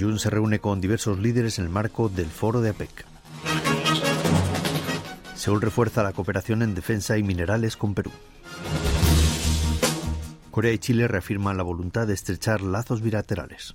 Jun se reúne con diversos líderes en el marco del foro de APEC. Seúl refuerza la cooperación en defensa y minerales con Perú. Corea y Chile reafirman la voluntad de estrechar lazos bilaterales.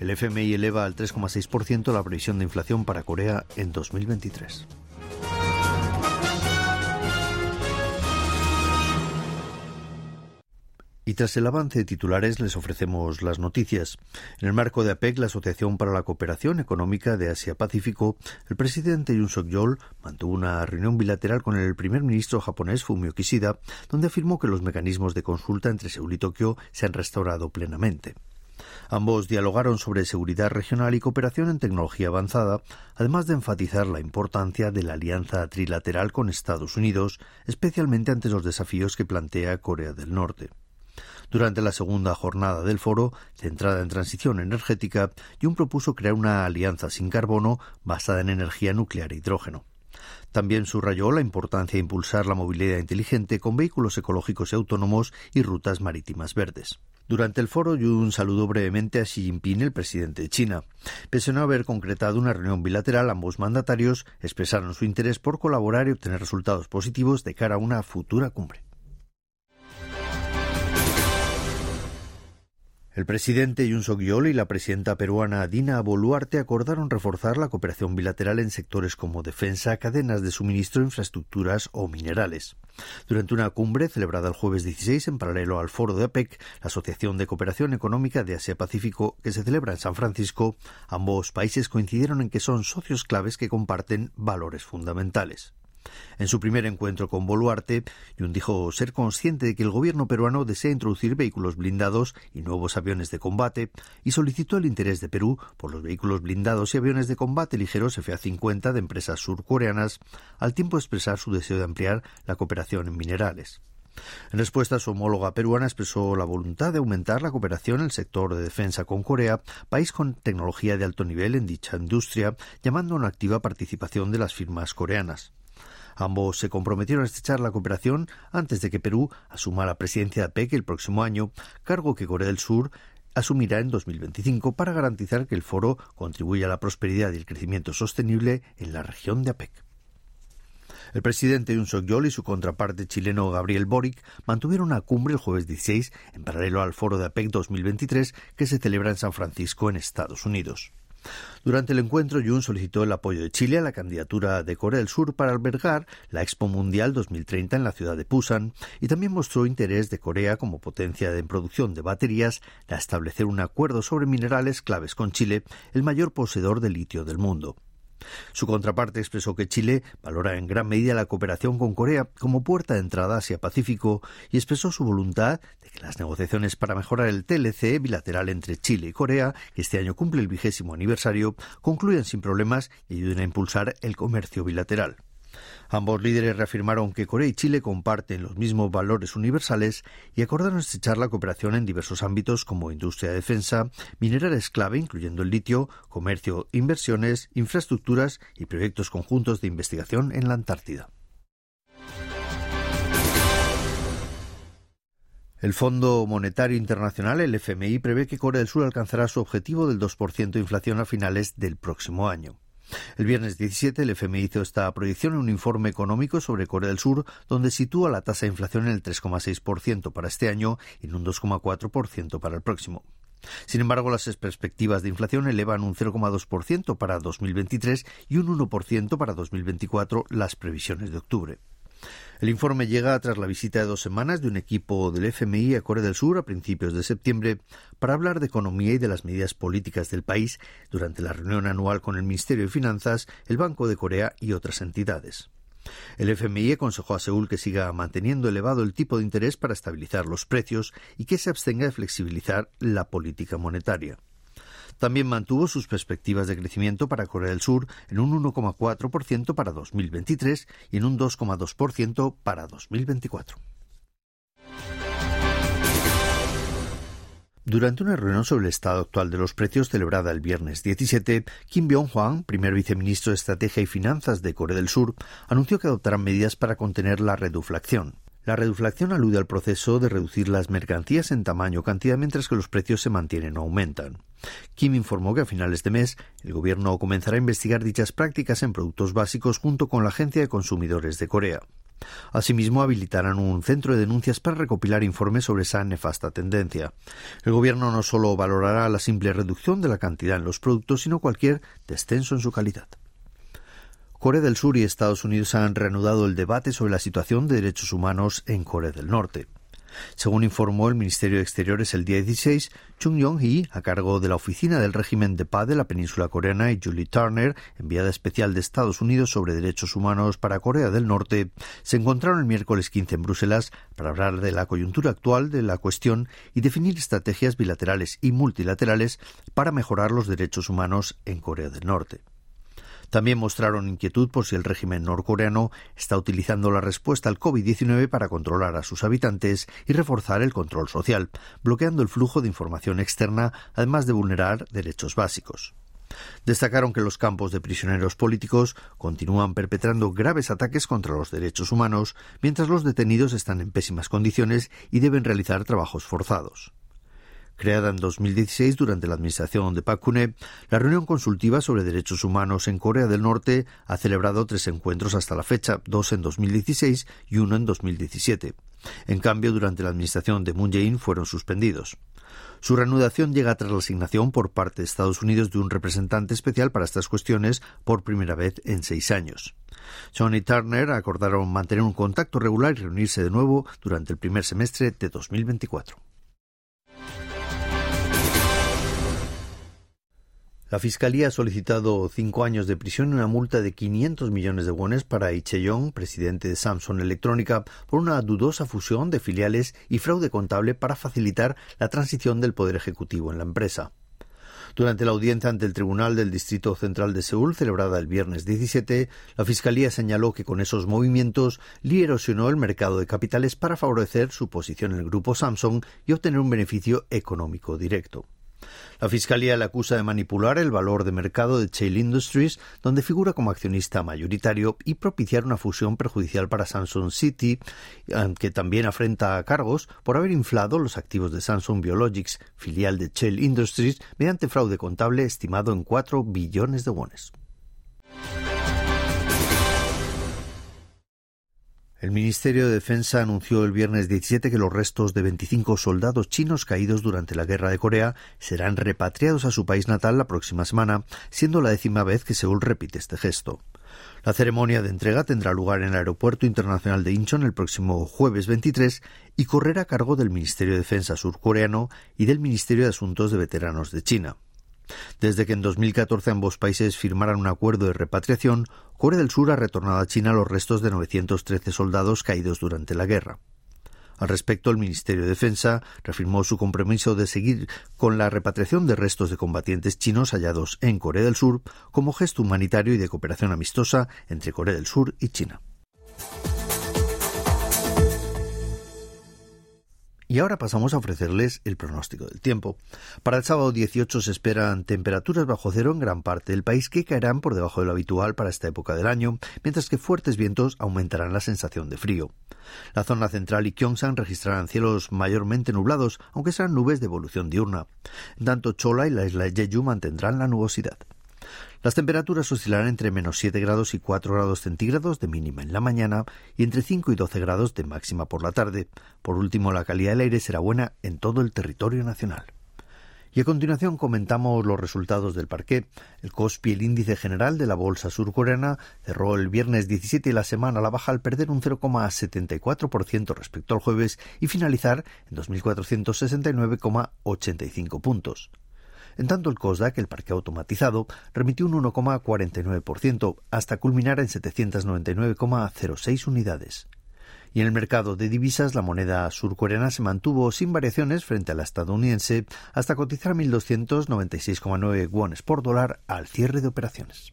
El FMI eleva al 3,6% la previsión de inflación para Corea en 2023. Tras el avance de titulares les ofrecemos las noticias. En el marco de APEC, la Asociación para la Cooperación Económica de Asia-Pacífico, el presidente Yoon Suk-yeol mantuvo una reunión bilateral con el primer ministro japonés Fumio Kishida, donde afirmó que los mecanismos de consulta entre Seúl y Tokio se han restaurado plenamente. Ambos dialogaron sobre seguridad regional y cooperación en tecnología avanzada, además de enfatizar la importancia de la alianza trilateral con Estados Unidos, especialmente ante los desafíos que plantea Corea del Norte. Durante la segunda jornada del foro, centrada en transición energética, Jun propuso crear una alianza sin carbono basada en energía nuclear e hidrógeno. También subrayó la importancia de impulsar la movilidad inteligente con vehículos ecológicos y autónomos y rutas marítimas verdes. Durante el foro, Jun saludó brevemente a Xi Jinping, el presidente de China. Pese a no haber concretado una reunión bilateral, ambos mandatarios expresaron su interés por colaborar y obtener resultados positivos de cara a una futura cumbre. El presidente Yun Suk-yeol y la presidenta peruana Dina Boluarte acordaron reforzar la cooperación bilateral en sectores como defensa, cadenas de suministro, infraestructuras o minerales. Durante una cumbre celebrada el jueves 16 en paralelo al foro de APEC, la Asociación de Cooperación Económica de Asia-Pacífico, que se celebra en San Francisco, ambos países coincidieron en que son socios claves que comparten valores fundamentales. En su primer encuentro con Boluarte, Yun dijo ser consciente de que el gobierno peruano desea introducir vehículos blindados y nuevos aviones de combate y solicitó el interés de Perú por los vehículos blindados y aviones de combate ligeros FA-50 de empresas surcoreanas, al tiempo de expresar su deseo de ampliar la cooperación en minerales. En respuesta, su homóloga peruana expresó la voluntad de aumentar la cooperación en el sector de defensa con Corea, país con tecnología de alto nivel en dicha industria, llamando a una activa participación de las firmas coreanas. Ambos se comprometieron a estrechar la cooperación antes de que Perú asuma la presidencia de APEC el próximo año, cargo que Corea del Sur asumirá en 2025 para garantizar que el foro contribuya a la prosperidad y el crecimiento sostenible en la región de APEC. El presidente Yun Suk-yeol y su contraparte chileno Gabriel Boric mantuvieron una cumbre el jueves 16 en paralelo al foro de APEC 2023 que se celebra en San Francisco, en Estados Unidos. Durante el encuentro, Jun solicitó el apoyo de Chile a la candidatura de Corea del Sur para albergar la Expo Mundial 2030 en la ciudad de Busan y también mostró interés de Corea como potencia en producción de baterías a establecer un acuerdo sobre minerales claves con Chile, el mayor poseedor de litio del mundo. Su contraparte expresó que Chile valora en gran medida la cooperación con Corea como puerta de entrada hacia Pacífico y expresó su voluntad de que las negociaciones para mejorar el TLC bilateral entre Chile y Corea, que este año cumple el vigésimo aniversario, concluyan sin problemas y ayuden a impulsar el comercio bilateral. Ambos líderes reafirmaron que Corea y Chile comparten los mismos valores universales y acordaron estrechar la cooperación en diversos ámbitos como industria de defensa, minerales clave, incluyendo el litio, comercio, inversiones, infraestructuras y proyectos conjuntos de investigación en la Antártida. El Fondo Monetario Internacional, el FMI, prevé que Corea del Sur alcanzará su objetivo del 2% de inflación a finales del próximo año. El viernes 17 el FMI hizo esta proyección en un informe económico sobre Corea del Sur donde sitúa la tasa de inflación en el 3,6% para este año y en un 2,4% para el próximo. Sin embargo, las perspectivas de inflación elevan un 0,2% para 2023 y un 1% para 2024 las previsiones de octubre. El informe llega tras la visita de dos semanas de un equipo del FMI a Corea del Sur a principios de septiembre para hablar de economía y de las medidas políticas del país durante la reunión anual con el Ministerio de Finanzas, el Banco de Corea y otras entidades. El FMI aconsejó a Seúl que siga manteniendo elevado el tipo de interés para estabilizar los precios y que se abstenga de flexibilizar la política monetaria. También mantuvo sus perspectivas de crecimiento para Corea del Sur en un 1,4% para 2023 y en un 2,2% para 2024. Durante una reunión sobre el estado actual de los precios celebrada el viernes 17, Kim Byung-hwan, primer viceministro de Estrategia y Finanzas de Corea del Sur, anunció que adoptarán medidas para contener la reduflación. La reduflación alude al proceso de reducir las mercancías en tamaño o cantidad mientras que los precios se mantienen o aumentan. Kim informó que a finales de mes el gobierno comenzará a investigar dichas prácticas en productos básicos junto con la Agencia de Consumidores de Corea. Asimismo, habilitarán un centro de denuncias para recopilar informes sobre esa nefasta tendencia. El Gobierno no solo valorará la simple reducción de la cantidad en los productos, sino cualquier descenso en su calidad. Corea del Sur y Estados Unidos han reanudado el debate sobre la situación de derechos humanos en Corea del Norte. Según informó el Ministerio de Exteriores el día 16, Chung Yong-hee, a cargo de la Oficina del Régimen de Paz de la Península Coreana, y Julie Turner, enviada especial de Estados Unidos sobre derechos humanos para Corea del Norte, se encontraron el miércoles 15 en Bruselas para hablar de la coyuntura actual de la cuestión y definir estrategias bilaterales y multilaterales para mejorar los derechos humanos en Corea del Norte. También mostraron inquietud por si el régimen norcoreano está utilizando la respuesta al COVID-19 para controlar a sus habitantes y reforzar el control social, bloqueando el flujo de información externa, además de vulnerar derechos básicos. Destacaron que los campos de prisioneros políticos continúan perpetrando graves ataques contra los derechos humanos, mientras los detenidos están en pésimas condiciones y deben realizar trabajos forzados. Creada en 2016 durante la administración de Park Geun-hye, la reunión consultiva sobre derechos humanos en Corea del Norte ha celebrado tres encuentros hasta la fecha, dos en 2016 y uno en 2017. En cambio, durante la administración de Moon Jae-in fueron suspendidos. Su reanudación llega tras la asignación por parte de Estados Unidos de un representante especial para estas cuestiones por primera vez en seis años. John y Turner acordaron mantener un contacto regular y reunirse de nuevo durante el primer semestre de 2024. La Fiscalía ha solicitado cinco años de prisión y una multa de 500 millones de wones para Icheon, presidente de Samsung Electrónica, por una dudosa fusión de filiales y fraude contable para facilitar la transición del poder ejecutivo en la empresa. Durante la audiencia ante el Tribunal del Distrito Central de Seúl, celebrada el viernes 17, la Fiscalía señaló que con esos movimientos Lee erosionó el mercado de capitales para favorecer su posición en el grupo Samsung y obtener un beneficio económico directo. La Fiscalía le acusa de manipular el valor de mercado de Shale Industries, donde figura como accionista mayoritario, y propiciar una fusión perjudicial para Samsung City, que también afrenta cargos por haber inflado los activos de Samsung Biologics, filial de Shale Industries, mediante fraude contable estimado en 4 billones de wones. El Ministerio de Defensa anunció el viernes 17 que los restos de 25 soldados chinos caídos durante la Guerra de Corea serán repatriados a su país natal la próxima semana, siendo la décima vez que Seúl repite este gesto. La ceremonia de entrega tendrá lugar en el Aeropuerto Internacional de Incheon el próximo jueves 23 y correrá a cargo del Ministerio de Defensa surcoreano y del Ministerio de Asuntos de Veteranos de China. Desde que en 2014 ambos países firmaran un acuerdo de repatriación, Corea del Sur ha retornado a China los restos de 913 soldados caídos durante la guerra. Al respecto, el Ministerio de Defensa reafirmó su compromiso de seguir con la repatriación de restos de combatientes chinos hallados en Corea del Sur como gesto humanitario y de cooperación amistosa entre Corea del Sur y China. Y ahora pasamos a ofrecerles el pronóstico del tiempo. Para el sábado 18 se esperan temperaturas bajo cero en gran parte del país que caerán por debajo de lo habitual para esta época del año, mientras que fuertes vientos aumentarán la sensación de frío. La zona central y Gyeongsang registrarán cielos mayormente nublados, aunque serán nubes de evolución diurna. Tanto, Chola y la isla de Jeju mantendrán la nubosidad. Las temperaturas oscilarán entre menos 7 grados y 4 grados centígrados de mínima en la mañana y entre 5 y 12 grados de máxima por la tarde. Por último, la calidad del aire será buena en todo el territorio nacional. Y a continuación comentamos los resultados del parqué. El COSPI, el índice general de la bolsa surcoreana, cerró el viernes 17 y la semana a la baja al perder un 0,74% respecto al jueves y finalizar en 2.469,85 puntos. En tanto, el COSDAC, el parque automatizado, remitió un 1,49% hasta culminar en 799,06 unidades. Y en el mercado de divisas, la moneda surcoreana se mantuvo sin variaciones frente a la estadounidense hasta cotizar a 1.296,9 wones por dólar al cierre de operaciones.